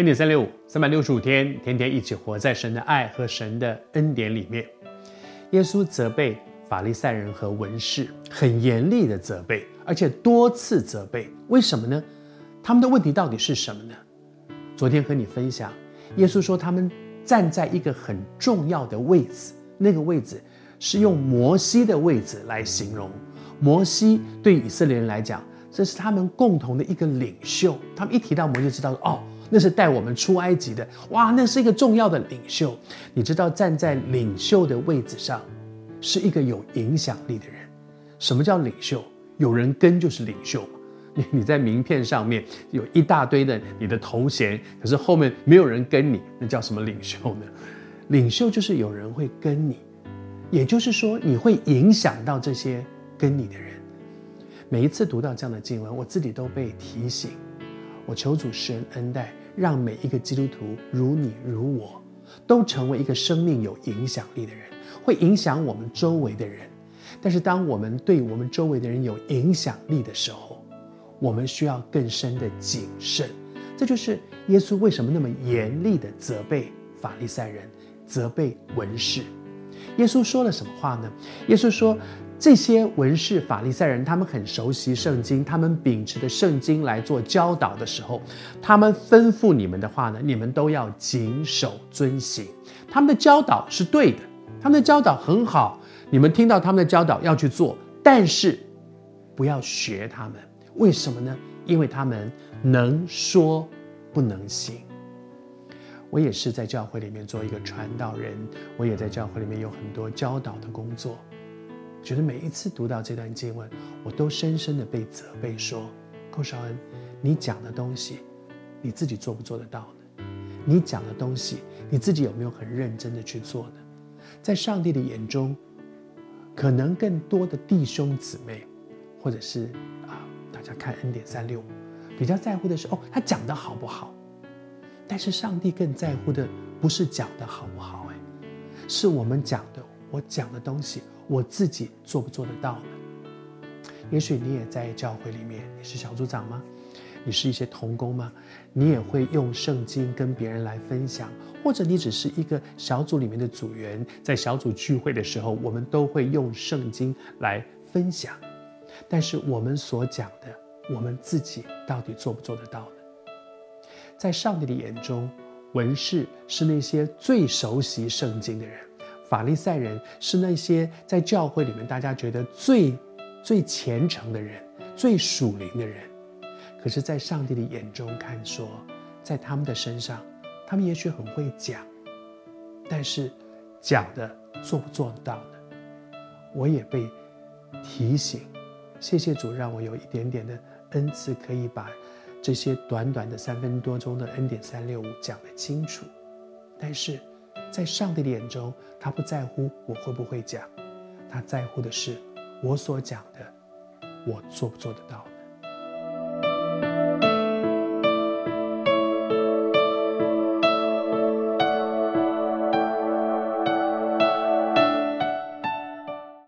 恩典三六五，三百六十五天，天天一起活在神的爱和神的恩典里面。耶稣责备法利赛人和文士，很严厉的责备，而且多次责备。为什么呢？他们的问题到底是什么呢？昨天和你分享，耶稣说他们站在一个很重要的位置，那个位置是用摩西的位置来形容。摩西对以色列人来讲，这是他们共同的一个领袖。他们一提到摩西，知道哦。那是带我们出埃及的，哇，那是一个重要的领袖。你知道，站在领袖的位置上，是一个有影响力的人。什么叫领袖？有人跟就是领袖嘛。你你在名片上面有一大堆的你的头衔，可是后面没有人跟你，那叫什么领袖呢？领袖就是有人会跟你，也就是说你会影响到这些跟你的人。每一次读到这样的经文，我自己都被提醒。我求主施恩恩待。让每一个基督徒如你如我，都成为一个生命有影响力的人，会影响我们周围的人。但是，当我们对我们周围的人有影响力的时候，我们需要更深的谨慎。这就是耶稣为什么那么严厉的责备法利赛人，责备文士。耶稣说了什么话呢？耶稣说。这些文士、法利赛人，他们很熟悉圣经，他们秉持着圣经来做教导的时候，他们吩咐你们的话呢，你们都要谨守遵行。他们的教导是对的，他们的教导很好，你们听到他们的教导要去做，但是不要学他们。为什么呢？因为他们能说不能行。我也是在教会里面做一个传道人，我也在教会里面有很多教导的工作。觉得每一次读到这段经文，我都深深的被责备说：“寇绍恩，你讲的东西，你自己做不做得到呢？你讲的东西，你自己有没有很认真的去做呢？在上帝的眼中，可能更多的弟兄姊妹，或者是啊，大家看恩点三六五，比较在乎的是哦，他讲的好不好？但是上帝更在乎的不是讲的好不好，哎，是我们讲的，我讲的东西。”我自己做不做得到呢？也许你也在教会里面，你是小组长吗？你是一些同工吗？你也会用圣经跟别人来分享，或者你只是一个小组里面的组员，在小组聚会的时候，我们都会用圣经来分享。但是我们所讲的，我们自己到底做不做得到呢？在上帝的眼中，文士是那些最熟悉圣经的人。法利赛人是那些在教会里面大家觉得最最虔诚的人，最属灵的人。可是，在上帝的眼中看说，在他们的身上，他们也许很会讲，但是讲的做不做到呢？我也被提醒，谢谢主让我有一点点的恩赐，可以把这些短短的三分多钟的恩典三六五讲得清楚，但是。在上帝的眼中，他不在乎我会不会讲，他在乎的是我所讲的，我做不做得到。